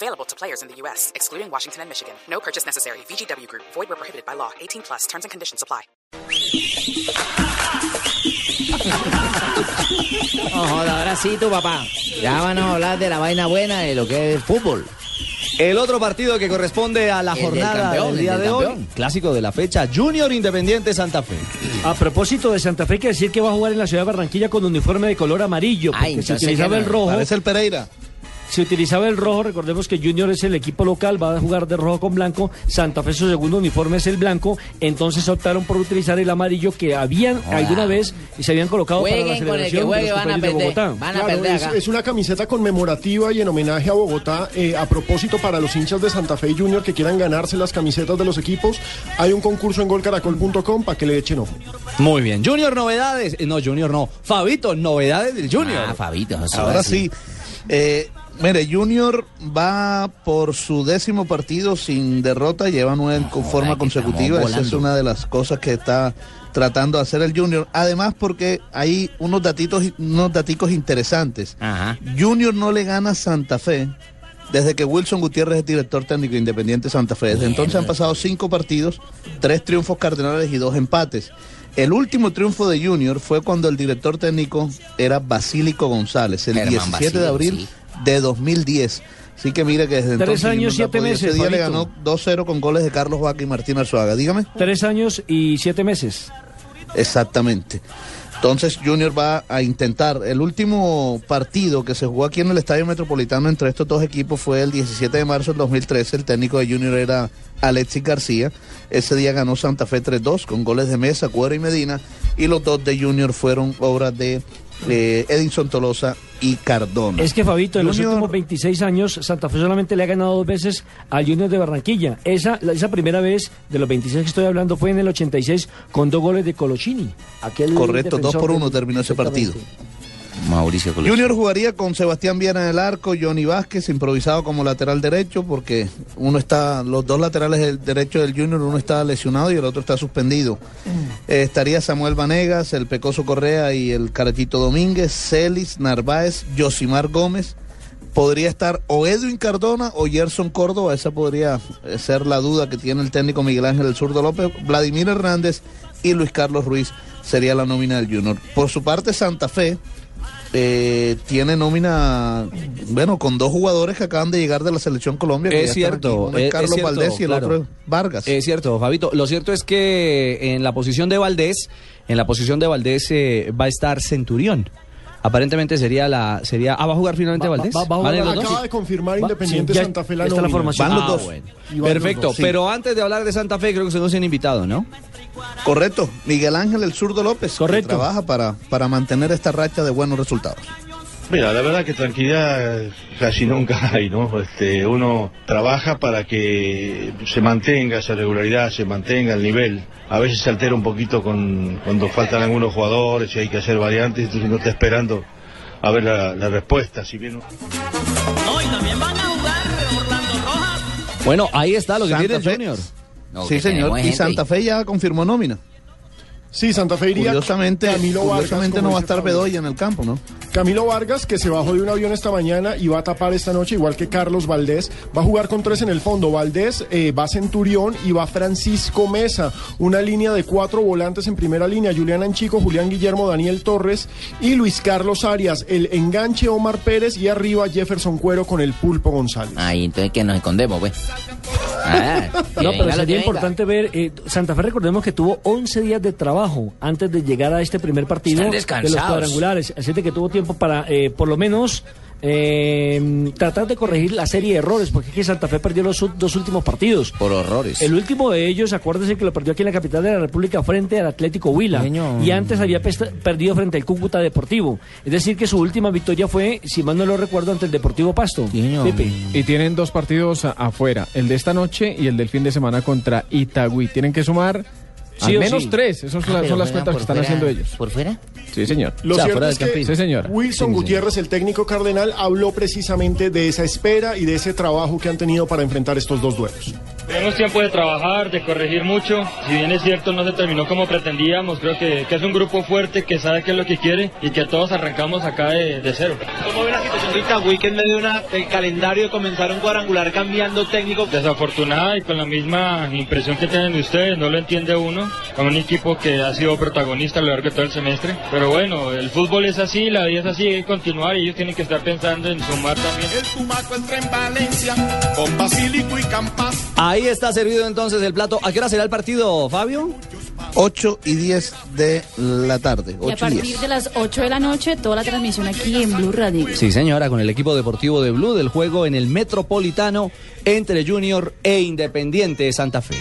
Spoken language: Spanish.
Available to players in the U.S., excluding Washington and Michigan. No purchase necessary. VGW Group. Void where prohibited by law. 18 plus. Terms and conditions apply. No joda, ahora sí tu papá. Ya van a hablar de la vaina buena de lo que es fútbol. El otro partido que corresponde a la El del jornada campeón, del día el del de hoy, campeón. clásico de la fecha, Junior Independiente Santa Fe. A propósito de Santa Fe, hay que decir que va a jugar en la ciudad de Barranquilla con uniforme de color amarillo, porque Ay, se entonces utilizaba que el rojo. Parece el Pereira. Se utilizaba el rojo, recordemos que Junior es el equipo local, va a jugar de rojo con blanco, Santa Fe su segundo uniforme es el blanco, entonces optaron por utilizar el amarillo que habían alguna vez y se habían colocado para la Jueguen con el que celebración de juegue, los van a compañeros de perder. Bogotá. Van a Claro, perder es, acá. es una camiseta conmemorativa y en homenaje a Bogotá. Eh, a propósito, para los hinchas de Santa Fe y Junior que quieran ganarse las camisetas de los equipos, hay un concurso en golcaracol.com para que le echen ojo. Muy bien. Junior novedades. eh, No, Junior no. Fabito, novedades del Junior. Ah, Fabito. Ahora sí. Eh, mire, Junior va por su décimo partido sin derrota, lleva nueve con forma consecutiva. Esa es una de las cosas que está tratando de hacer el Junior. Además, porque hay unos datitos, unos daticos interesantes. Ajá. Junior no le gana a Santa Fe desde que Wilson Gutiérrez es director técnico independiente de Santa Fe. Desde entonces han pasado cinco partidos, tres triunfos cardinales y dos empates. El último triunfo de Junior fue cuando el director técnico era Basílico González, el Germán 17 Basílico, de abril sí. De 2010. Así que mire que desde Tres entonces años, siete meses, Ese día le ganó 2-0 con goles de Carlos Vaca y Martín Arzuaga. Dígame. Tres años y siete meses. Exactamente. Entonces Junior va a intentar. El último partido que se jugó aquí en el Estadio Metropolitano entre estos dos equipos fue el 17 de marzo del 2013. El técnico de Junior era Alexis García. Ese día ganó Santa Fe 3-2 con goles de Mesa, Cuero y Medina. Y los dos de Junior fueron obras de eh, Edinson Tolosa y Cardona. Es que Fabito, en los últimos 26 años, Santa Fe solamente le ha ganado dos veces al Junior de Barranquilla. Esa, la- esa primera vez de los 26 que estoy hablando fue en el 86 con dos goles de Colochini. Aquel Correcto, dos por uno terminó ese partido. Mauricio Colón. Junior jugaría con Sebastián Viera en el arco, Johnny Vázquez improvisado como lateral derecho, porque uno está, los dos laterales del derecho del Junior, uno está lesionado y el otro está suspendido. Eh, estaría Samuel Vanegas, el Pecoso Correa y el Carachito Domínguez, Celis, Narváez, Yosimar Gómez. Podría estar o Edwin Cardona o Gerson Córdoba, esa podría eh, ser la duda que tiene el técnico Miguel Ángel El Zurdo López, Vladimir Hernández y Luis Carlos Ruiz sería la nómina del Junior. Por su parte, Santa Fe, eh, tiene nómina, bueno, con dos jugadores que acaban de llegar de la selección Colombia. que Es cierto, aquí. Uno es- Carlos cierto, Valdés y el claro. otro es Vargas. Es cierto, Fabito. Lo cierto es que en la posición de Valdés, en la posición de Valdés eh, va a estar Centurión. Aparentemente sería la sería ah va a jugar finalmente Va- va- Valdés. va- va a. Acaba de confirmar Va- Independiente sí, Santa Fe la está la formación. Van los Ah, dos. bueno. Los Perfecto, dos, sí. pero antes de hablar de Santa Fe, creo que se nos han invitado, ¿no? Correcto, Miguel Ángel El Zurdo López, que Correcto. trabaja para, para mantener esta racha de buenos resultados. Mira, la verdad que tranquilidad casi nunca hay, ¿no? Este, uno trabaja para que se mantenga esa regularidad, se mantenga el nivel. A veces se altera un poquito con, cuando faltan algunos jugadores y hay que hacer variantes, entonces uno está esperando a ver la, la respuesta. Si bien Bueno, ahí está lo que Santa tiene el Fe. Junior. No, sí, señor. Y Santa Fe ya confirmó nómina. Sí, Santa Fe iría Curiosamente, Camilo Vargas, curiosamente como no va a estar. Bedoya en el campo, ¿no? Camilo Vargas, que se bajó de un avión esta mañana y va a tapar esta noche, igual que Carlos Valdés. Va a jugar con tres en el fondo. Valdés eh, va Centurión y va Francisco Mesa. Una línea de cuatro volantes en primera línea. Julián Anchico, Julián Guillermo, Daniel Torres y Luis Carlos Arias. El enganche Omar Pérez y arriba Jefferson Cuero con el pulpo González. Ahí, entonces que nos escondemos, pues. Ah, No, pero sería importante ver, eh, Santa Fe recordemos que tuvo 11 días de trabajo antes de llegar a este primer partido de los cuadrangulares, así que tuvo tiempo para eh, por lo menos eh, tratar de corregir la serie de errores, porque es que Santa Fe perdió los dos últimos partidos. Por horrores. El último de ellos, acuérdense que lo perdió aquí en la capital de la República frente al Atlético Huila. Señor. Y antes había perdido frente al Cúcuta Deportivo. Es decir, que su última victoria fue, si mal no lo recuerdo, ante el Deportivo Pasto. Pepe. Y tienen dos partidos afuera, el de esta noche y el del fin de semana contra Itagüí. Tienen que sumar Sí Al menos sí. tres, esas son, Ah, las- son las cuentas que están fuera- haciendo ellos. ¿Por fuera? Sí, señor. Lo O sea, cierto fuera es del que. Sí, señora. Wilson Gutiérrez, el técnico cardenal, habló precisamente de esa espera y de ese trabajo que han tenido para enfrentar estos dos duelos. Tenemos tiempo de trabajar, de corregir mucho. Si bien es cierto, no se terminó como pretendíamos. Creo que, que es un grupo fuerte que sabe qué es lo que quiere y que todos arrancamos acá de, de cero. ¿Cómo ve la situación de Itagüí que en medio de una, del calendario de comenzar un cuadrangular cambiando técnico? Desafortunada y con la misma impresión que tienen ustedes, no lo entiende uno. Con un equipo que ha sido protagonista a lo largo de todo el semestre. Pero bueno, el fútbol es así, la vida es así, hay que continuar y ellos tienen que estar pensando en sumar también. El Tumaco entra en Valencia con Basílico y Campas. Ahí está servido entonces el plato. ¿A qué hora será el partido, Fabio? 8 y 10 de la tarde. Y a 8 y partir 10. de las 8 de la noche, toda la transmisión aquí en Blue Radio. Sí, señora, con el equipo deportivo de Blue del juego en el Metropolitano entre Junior e Independiente de Santa Fe.